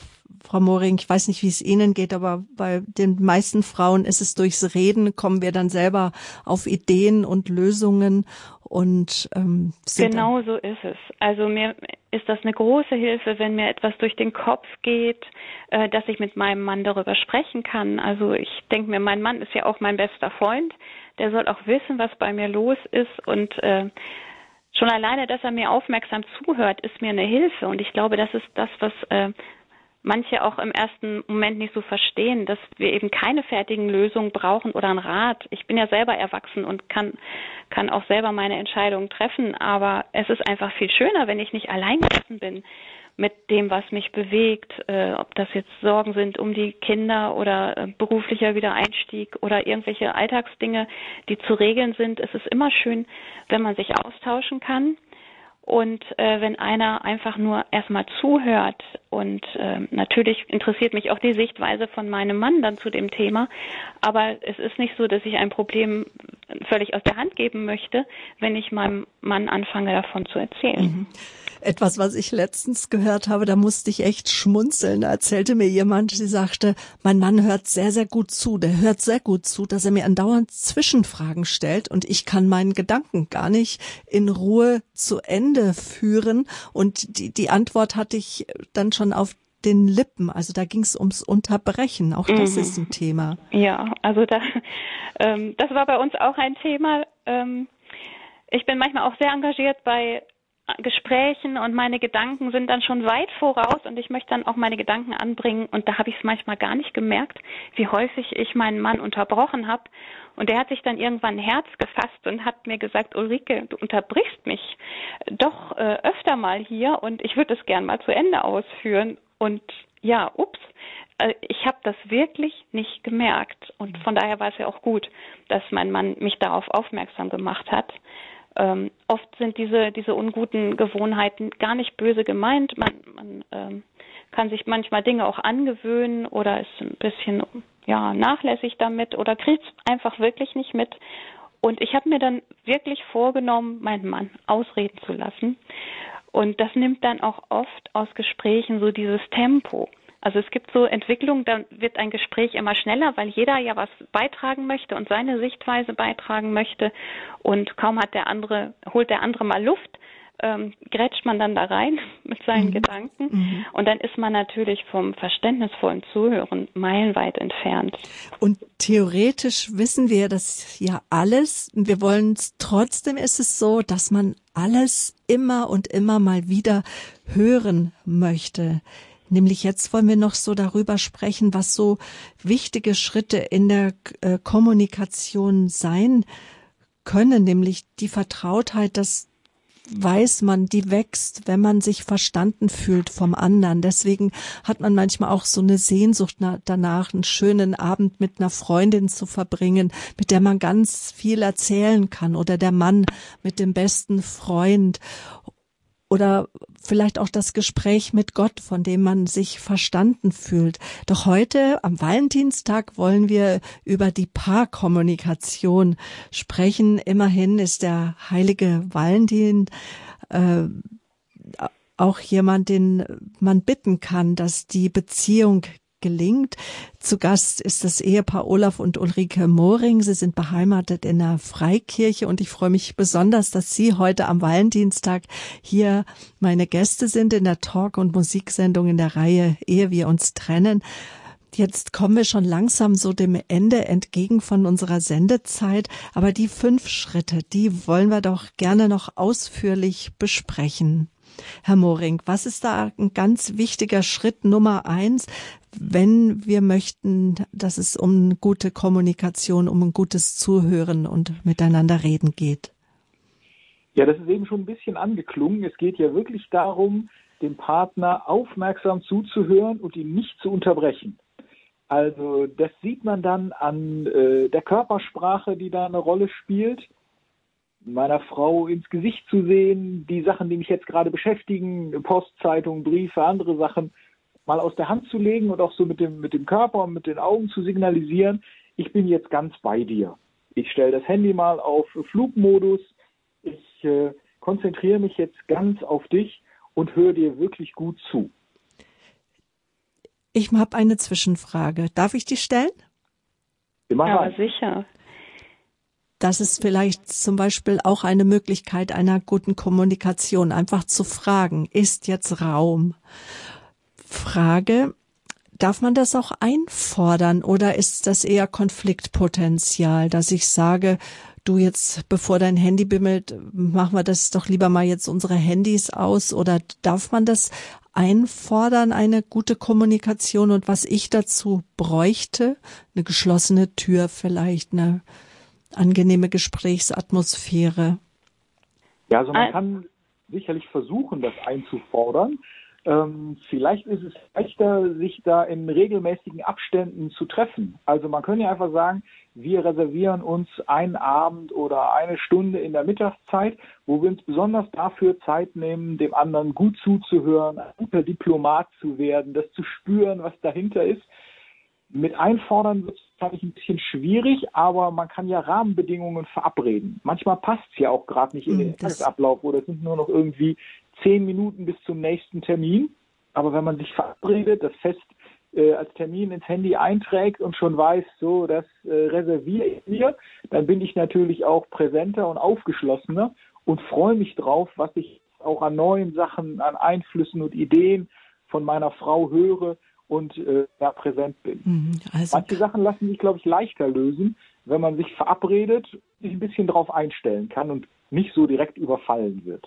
Frau Moring, ich weiß nicht, wie es Ihnen geht, aber bei den meisten Frauen ist es durchs Reden, kommen wir dann selber auf Ideen und Lösungen und ähm, genau so ist es. Also mir ist das eine große Hilfe, wenn mir etwas durch den Kopf geht, äh, dass ich mit meinem Mann darüber sprechen kann. Also ich denke mir, mein Mann ist ja auch mein bester Freund. Der soll auch wissen, was bei mir los ist und äh, schon alleine, dass er mir aufmerksam zuhört, ist mir eine Hilfe. Und ich glaube, das ist das, was äh, manche auch im ersten Moment nicht so verstehen, dass wir eben keine fertigen Lösungen brauchen oder einen Rat. Ich bin ja selber erwachsen und kann, kann auch selber meine Entscheidungen treffen, aber es ist einfach viel schöner, wenn ich nicht allein gelassen bin mit dem, was mich bewegt, äh, ob das jetzt Sorgen sind um die Kinder oder äh, beruflicher Wiedereinstieg oder irgendwelche Alltagsdinge, die zu regeln sind. Es ist immer schön, wenn man sich austauschen kann und äh, wenn einer einfach nur erstmal zuhört und äh, natürlich interessiert mich auch die Sichtweise von meinem Mann dann zu dem Thema, aber es ist nicht so, dass ich ein Problem völlig aus der Hand geben möchte, wenn ich meinem Mann anfange davon zu erzählen. Mhm. Etwas, was ich letztens gehört habe, da musste ich echt schmunzeln. Da erzählte mir jemand, sie sagte, mein Mann hört sehr, sehr gut zu. Der hört sehr gut zu, dass er mir andauernd Zwischenfragen stellt und ich kann meinen Gedanken gar nicht in Ruhe zu Ende führen. Und die, die Antwort hatte ich dann schon auf den Lippen. Also da ging es ums Unterbrechen. Auch das mhm. ist ein Thema. Ja, also da, ähm, das war bei uns auch ein Thema. Ähm, ich bin manchmal auch sehr engagiert bei Gesprächen und meine Gedanken sind dann schon weit voraus und ich möchte dann auch meine Gedanken anbringen und da habe ich es manchmal gar nicht gemerkt, wie häufig ich meinen Mann unterbrochen habe. Und der hat sich dann irgendwann ein Herz gefasst und hat mir gesagt, Ulrike, du unterbrichst mich doch äh, öfter mal hier und ich würde es gern mal zu Ende ausführen. Und ja, ups, äh, ich habe das wirklich nicht gemerkt. Und von daher war es ja auch gut, dass mein Mann mich darauf aufmerksam gemacht hat ähm, oft sind diese, diese unguten Gewohnheiten gar nicht böse gemeint. Man, man ähm, kann sich manchmal Dinge auch angewöhnen oder ist ein bisschen ja, nachlässig damit oder kriegt es einfach wirklich nicht mit. Und ich habe mir dann wirklich vorgenommen, meinen Mann ausreden zu lassen. Und das nimmt dann auch oft aus Gesprächen so dieses Tempo. Also es gibt so Entwicklungen, da wird ein Gespräch immer schneller, weil jeder ja was beitragen möchte und seine Sichtweise beitragen möchte. Und kaum hat der andere, holt der andere mal Luft, ähm, grätscht man dann da rein mit seinen mhm. Gedanken. Mhm. Und dann ist man natürlich vom verständnisvollen Zuhören meilenweit entfernt. Und theoretisch wissen wir das ja alles. Wir wollen es, trotzdem ist es so, dass man alles immer und immer mal wieder hören möchte. Nämlich jetzt wollen wir noch so darüber sprechen, was so wichtige Schritte in der äh, Kommunikation sein können, nämlich die Vertrautheit, dass weiß man, die wächst, wenn man sich verstanden fühlt vom anderen. Deswegen hat man manchmal auch so eine Sehnsucht danach, einen schönen Abend mit einer Freundin zu verbringen, mit der man ganz viel erzählen kann oder der Mann mit dem besten Freund oder vielleicht auch das Gespräch mit Gott, von dem man sich verstanden fühlt. Doch heute am Valentinstag wollen wir über die Paarkommunikation sprechen. Immerhin ist der heilige Valentin äh, auch jemand, den man bitten kann, dass die Beziehung gelingt. Zu Gast ist das Ehepaar Olaf und Ulrike Moring. Sie sind beheimatet in der Freikirche und ich freue mich besonders, dass Sie heute am Valentinstag hier meine Gäste sind in der Talk- und Musiksendung in der Reihe Ehe wir uns trennen. Jetzt kommen wir schon langsam so dem Ende entgegen von unserer Sendezeit, aber die fünf Schritte, die wollen wir doch gerne noch ausführlich besprechen. Herr Moring, was ist da ein ganz wichtiger Schritt Nummer eins, wenn wir möchten, dass es um gute Kommunikation, um ein gutes Zuhören und miteinander reden geht? Ja, das ist eben schon ein bisschen angeklungen. Es geht ja wirklich darum, dem Partner aufmerksam zuzuhören und ihn nicht zu unterbrechen. Also das sieht man dann an äh, der Körpersprache, die da eine Rolle spielt meiner Frau ins Gesicht zu sehen, die Sachen, die mich jetzt gerade beschäftigen, Postzeitung, Briefe, andere Sachen, mal aus der Hand zu legen und auch so mit dem, mit dem Körper und mit den Augen zu signalisieren, ich bin jetzt ganz bei dir. Ich stelle das Handy mal auf Flugmodus, ich äh, konzentriere mich jetzt ganz auf dich und höre dir wirklich gut zu. Ich habe eine Zwischenfrage. Darf ich die stellen? Immer ja, rein. sicher. Das ist vielleicht zum Beispiel auch eine Möglichkeit einer guten Kommunikation, einfach zu fragen, ist jetzt Raum? Frage, darf man das auch einfordern oder ist das eher Konfliktpotenzial, dass ich sage, du jetzt, bevor dein Handy bimmelt, machen wir das doch lieber mal jetzt unsere Handys aus oder darf man das einfordern, eine gute Kommunikation und was ich dazu bräuchte, eine geschlossene Tür vielleicht, eine angenehme Gesprächsatmosphäre? Ja, also man kann sicherlich versuchen, das einzufordern. Ähm, vielleicht ist es leichter, sich da in regelmäßigen Abständen zu treffen. Also man könnte ja einfach sagen, wir reservieren uns einen Abend oder eine Stunde in der Mittagszeit, wo wir uns besonders dafür Zeit nehmen, dem anderen gut zuzuhören, ein guter Diplomat zu werden, das zu spüren, was dahinter ist. Mit einfordern wird es wahrscheinlich ein bisschen schwierig, aber man kann ja Rahmenbedingungen verabreden. Manchmal passt es ja auch gerade nicht in den hm, Tagesablauf oder es sind nur noch irgendwie zehn Minuten bis zum nächsten Termin. Aber wenn man sich verabredet, das fest äh, als Termin ins Handy einträgt und schon weiß, so, das äh, reserviere ich mir, dann bin ich natürlich auch präsenter und aufgeschlossener und freue mich drauf, was ich auch an neuen Sachen, an Einflüssen und Ideen von meiner Frau höre und äh, da präsent bin. Mhm, also Manche Sachen lassen sich, glaube ich, leichter lösen, wenn man sich verabredet, sich ein bisschen darauf einstellen kann und nicht so direkt überfallen wird.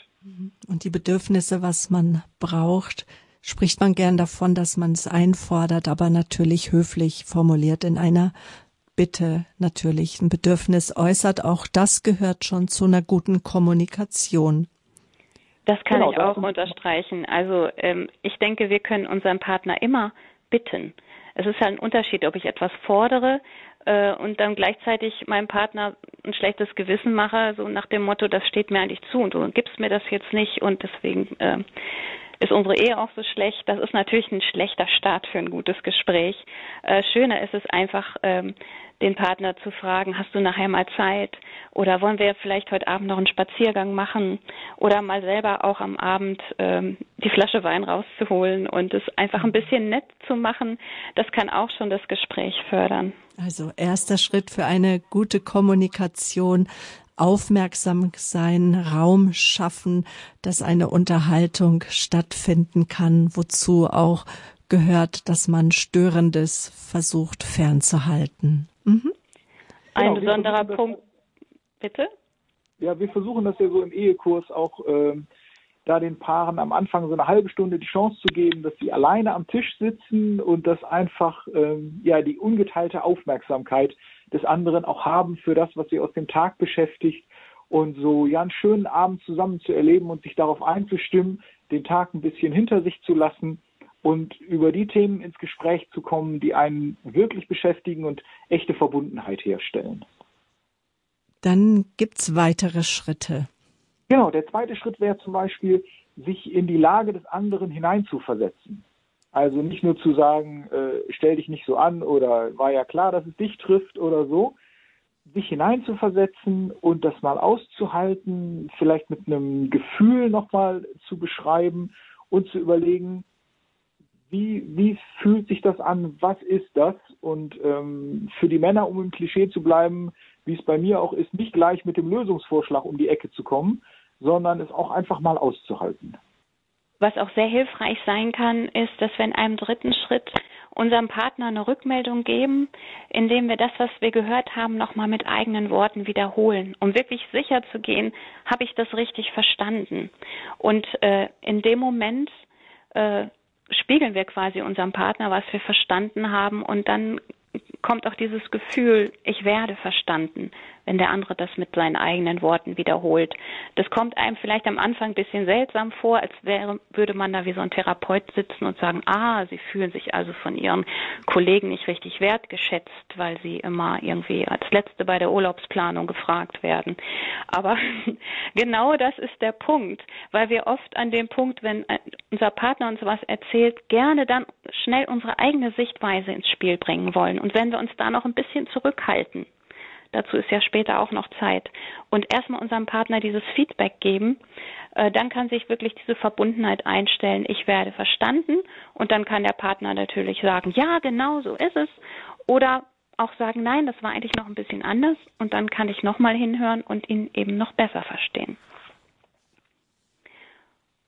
Und die Bedürfnisse, was man braucht, spricht man gern davon, dass man es einfordert, aber natürlich höflich formuliert in einer Bitte natürlich ein Bedürfnis äußert. Auch das gehört schon zu einer guten Kommunikation. Das kann genau, ich auch unterstreichen. Also ähm, ich denke, wir können unseren Partner immer bitten. Es ist halt ein Unterschied, ob ich etwas fordere äh, und dann gleichzeitig meinem Partner ein schlechtes Gewissen mache, so nach dem Motto, das steht mir eigentlich zu und du gibst mir das jetzt nicht und deswegen äh, ist unsere Ehe auch so schlecht. Das ist natürlich ein schlechter Start für ein gutes Gespräch. Äh, schöner ist es einfach, ähm, den Partner zu fragen, hast du nachher mal Zeit? Oder wollen wir vielleicht heute Abend noch einen Spaziergang machen? Oder mal selber auch am Abend ähm, die Flasche Wein rauszuholen und es einfach ein bisschen nett zu machen. Das kann auch schon das Gespräch fördern. Also erster Schritt für eine gute Kommunikation, aufmerksam sein, Raum schaffen, dass eine Unterhaltung stattfinden kann, wozu auch gehört, dass man Störendes versucht fernzuhalten. Mhm. Ein genau, besonderer Punkt, bitte? Ja, wir versuchen das ja so im Ehekurs auch ähm, da den Paaren am Anfang so eine halbe Stunde die Chance zu geben, dass sie alleine am Tisch sitzen und dass einfach ähm, ja die ungeteilte Aufmerksamkeit des anderen auch haben für das, was sie aus dem Tag beschäftigt und so ja einen schönen Abend zusammen zu erleben und sich darauf einzustimmen, den Tag ein bisschen hinter sich zu lassen und über die Themen ins Gespräch zu kommen, die einen wirklich beschäftigen und echte Verbundenheit herstellen. Dann gibt es weitere Schritte. Genau, der zweite Schritt wäre zum Beispiel, sich in die Lage des anderen hineinzuversetzen. Also nicht nur zu sagen, äh, stell dich nicht so an oder war ja klar, dass es dich trifft oder so, sich hineinzuversetzen und das mal auszuhalten, vielleicht mit einem Gefühl nochmal zu beschreiben und zu überlegen, wie, wie fühlt sich das an, was ist das? Und ähm, für die Männer, um im Klischee zu bleiben, wie es bei mir auch ist, nicht gleich mit dem Lösungsvorschlag um die Ecke zu kommen, sondern es auch einfach mal auszuhalten. Was auch sehr hilfreich sein kann, ist, dass wir in einem dritten Schritt unserem Partner eine Rückmeldung geben, indem wir das, was wir gehört haben, nochmal mit eigenen Worten wiederholen, um wirklich sicher zu gehen, habe ich das richtig verstanden. Und äh, in dem Moment äh, spiegeln wir quasi unserem Partner, was wir verstanden haben. Und dann kommt auch dieses Gefühl, ich werde verstanden, wenn der andere das mit seinen eigenen Worten wiederholt. Das kommt einem vielleicht am Anfang ein bisschen seltsam vor, als wäre, würde man da wie so ein Therapeut sitzen und sagen, ah, sie fühlen sich also von ihren Kollegen nicht richtig wertgeschätzt, weil sie immer irgendwie als Letzte bei der Urlaubsplanung gefragt werden. Aber genau das ist der Punkt, weil wir oft an dem Punkt, wenn unser Partner uns was erzählt, gerne dann schnell unsere eigene Sichtweise ins Spiel bringen wollen. Und wenn wir uns da noch ein bisschen zurückhalten, dazu ist ja später auch noch Zeit, und erstmal unserem Partner dieses Feedback geben, äh, dann kann sich wirklich diese Verbundenheit einstellen, ich werde verstanden. Und dann kann der Partner natürlich sagen, ja, genau so ist es. Oder auch sagen, nein, das war eigentlich noch ein bisschen anders. Und dann kann ich nochmal hinhören und ihn eben noch besser verstehen.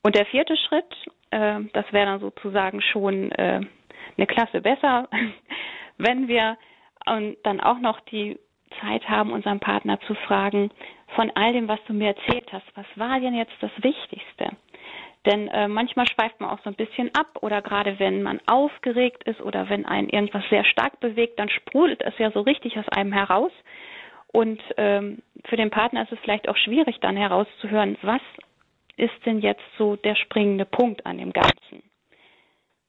Und der vierte Schritt, äh, das wäre dann sozusagen schon äh, eine Klasse besser, wenn wir ähm, dann auch noch die Zeit haben, unseren Partner zu fragen, von all dem, was du mir erzählt hast, was war denn jetzt das Wichtigste? Denn äh, manchmal schweift man auch so ein bisschen ab oder gerade wenn man aufgeregt ist oder wenn einen irgendwas sehr stark bewegt, dann sprudelt es ja so richtig aus einem heraus. Und ähm, für den Partner ist es vielleicht auch schwierig, dann herauszuhören, was ist denn jetzt so der springende Punkt an dem Ganzen.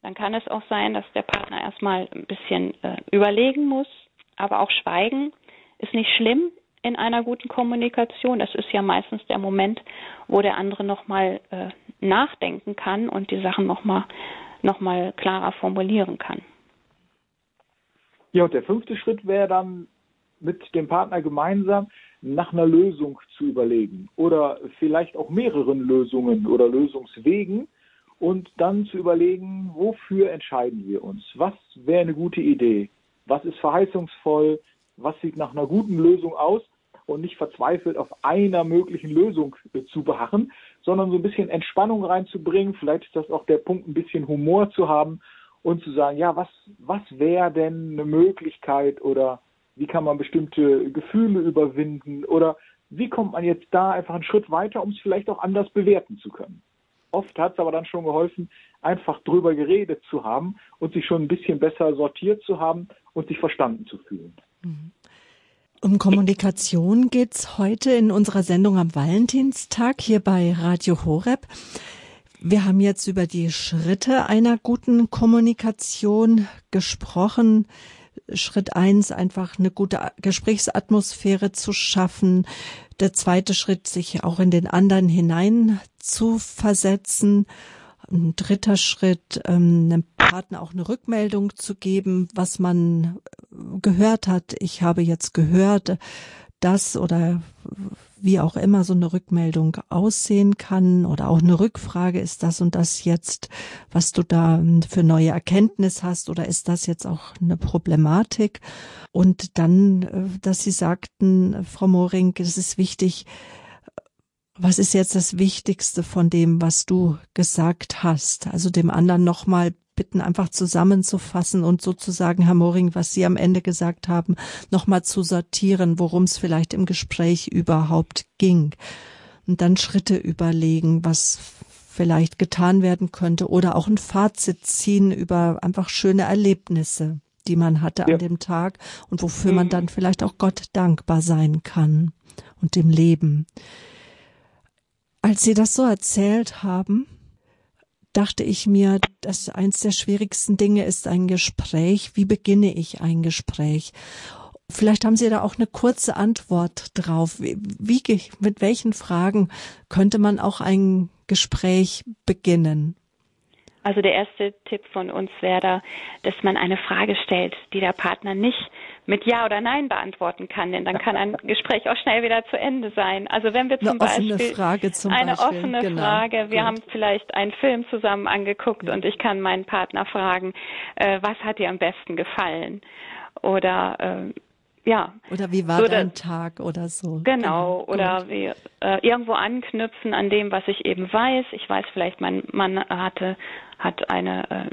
Dann kann es auch sein, dass der Partner erstmal ein bisschen äh, überlegen muss, aber auch schweigen ist nicht schlimm in einer guten Kommunikation. Das ist ja meistens der Moment, wo der andere nochmal äh, nachdenken kann und die Sachen nochmal noch mal klarer formulieren kann. Ja, und der fünfte Schritt wäre dann mit dem Partner gemeinsam nach einer Lösung zu überlegen oder vielleicht auch mehreren Lösungen oder Lösungswegen und dann zu überlegen, wofür entscheiden wir uns? Was wäre eine gute Idee? Was ist verheißungsvoll? Was sieht nach einer guten Lösung aus? Und nicht verzweifelt auf einer möglichen Lösung zu beharren, sondern so ein bisschen Entspannung reinzubringen. Vielleicht ist das auch der Punkt, ein bisschen Humor zu haben und zu sagen, ja, was, was wäre denn eine Möglichkeit oder wie kann man bestimmte Gefühle überwinden oder wie kommt man jetzt da einfach einen Schritt weiter, um es vielleicht auch anders bewerten zu können. Oft hat es aber dann schon geholfen, einfach drüber geredet zu haben und sich schon ein bisschen besser sortiert zu haben und sich verstanden zu fühlen. Um Kommunikation geht's heute in unserer Sendung am Valentinstag hier bei Radio Horeb. Wir haben jetzt über die Schritte einer guten Kommunikation gesprochen. Schritt eins, einfach eine gute Gesprächsatmosphäre zu schaffen. Der zweite Schritt, sich auch in den anderen hinein zu versetzen. Ein dritter Schritt, ähm, einem Partner auch eine Rückmeldung zu geben, was man gehört hat. Ich habe jetzt gehört, das oder wie auch immer so eine Rückmeldung aussehen kann oder auch eine Rückfrage, ist das und das jetzt, was du da für neue Erkenntnis hast oder ist das jetzt auch eine Problematik? Und dann, äh, dass Sie sagten, Frau Moring, es ist wichtig, was ist jetzt das Wichtigste von dem, was du gesagt hast? Also dem anderen nochmal bitten, einfach zusammenzufassen und sozusagen, Herr Moring, was Sie am Ende gesagt haben, nochmal zu sortieren, worum es vielleicht im Gespräch überhaupt ging. Und dann Schritte überlegen, was vielleicht getan werden könnte oder auch ein Fazit ziehen über einfach schöne Erlebnisse, die man hatte ja. an dem Tag und wofür mhm. man dann vielleicht auch Gott dankbar sein kann und dem Leben. Als Sie das so erzählt haben, dachte ich mir, dass eins der schwierigsten Dinge ist ein Gespräch. Wie beginne ich ein Gespräch? Vielleicht haben Sie da auch eine kurze Antwort drauf. Wie, mit welchen Fragen könnte man auch ein Gespräch beginnen? Also der erste Tipp von uns wäre da, dass man eine Frage stellt, die der Partner nicht mit Ja oder Nein beantworten kann, denn dann kann ein Gespräch auch schnell wieder zu Ende sein. Also wenn wir zum eine Beispiel offene Frage zum eine Beispiel. offene genau. Frage, wir Gut. haben vielleicht einen Film zusammen angeguckt ja. und ich kann meinen Partner fragen, äh, was hat dir am besten gefallen? Oder äh, ja. Oder wie war so dein Tag oder so. Genau, genau. oder wie, äh, irgendwo anknüpfen an dem, was ich eben weiß. Ich weiß vielleicht, mein Mann hatte, hat eine äh,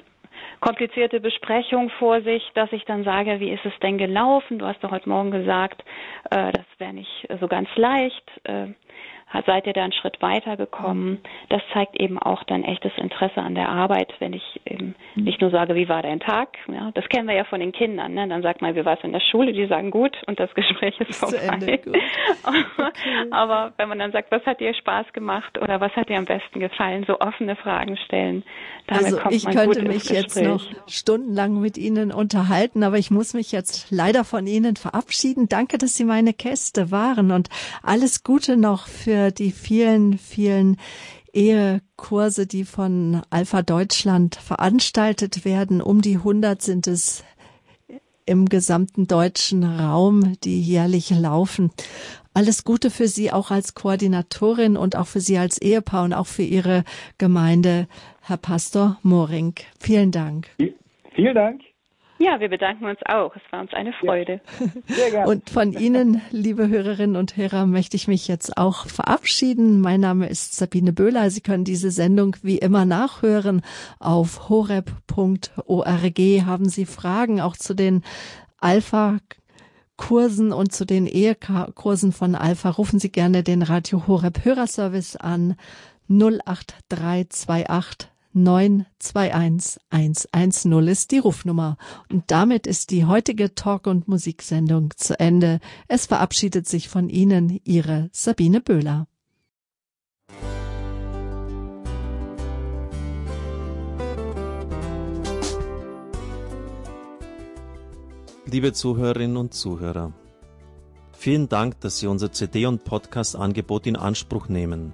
komplizierte Besprechung vor sich, dass ich dann sage, wie ist es denn gelaufen? Du hast doch heute Morgen gesagt, äh, das wäre nicht so ganz leicht. Äh, seid ihr da einen Schritt weitergekommen. Das zeigt eben auch dann echtes Interesse an der Arbeit, wenn ich eben nicht nur sage, wie war dein Tag? Ja, das kennen wir ja von den Kindern. Ne? Dann sagt man, wie war es in der Schule? Die sagen gut und das Gespräch ist vorbei. okay. Aber wenn man dann sagt, was hat dir Spaß gemacht oder was hat dir am besten gefallen, so offene Fragen stellen. Damit also kommt ich man könnte mich jetzt noch stundenlang mit Ihnen unterhalten, aber ich muss mich jetzt leider von Ihnen verabschieden. Danke, dass Sie meine Gäste waren und alles Gute noch für die vielen, vielen Ehekurse, die von Alpha Deutschland veranstaltet werden. Um die 100 sind es im gesamten deutschen Raum, die jährlich laufen. Alles Gute für Sie auch als Koordinatorin und auch für Sie als Ehepaar und auch für Ihre Gemeinde, Herr Pastor Moring. Vielen Dank. Vielen Dank. Ja, wir bedanken uns auch. Es war uns eine Freude. Sehr gerne. Und von Ihnen, liebe Hörerinnen und Hörer, möchte ich mich jetzt auch verabschieden. Mein Name ist Sabine Böhler. Sie können diese Sendung wie immer nachhören auf horeb.org. Haben Sie Fragen auch zu den Alpha Kursen und zu den Ehekursen von Alpha, rufen Sie gerne den Radio Horeb Hörerservice an 08328 921110 ist die Rufnummer. Und damit ist die heutige Talk- und Musiksendung zu Ende. Es verabschiedet sich von Ihnen Ihre Sabine Böhler. Liebe Zuhörerinnen und Zuhörer, vielen Dank, dass Sie unser CD- und Podcast-Angebot in Anspruch nehmen.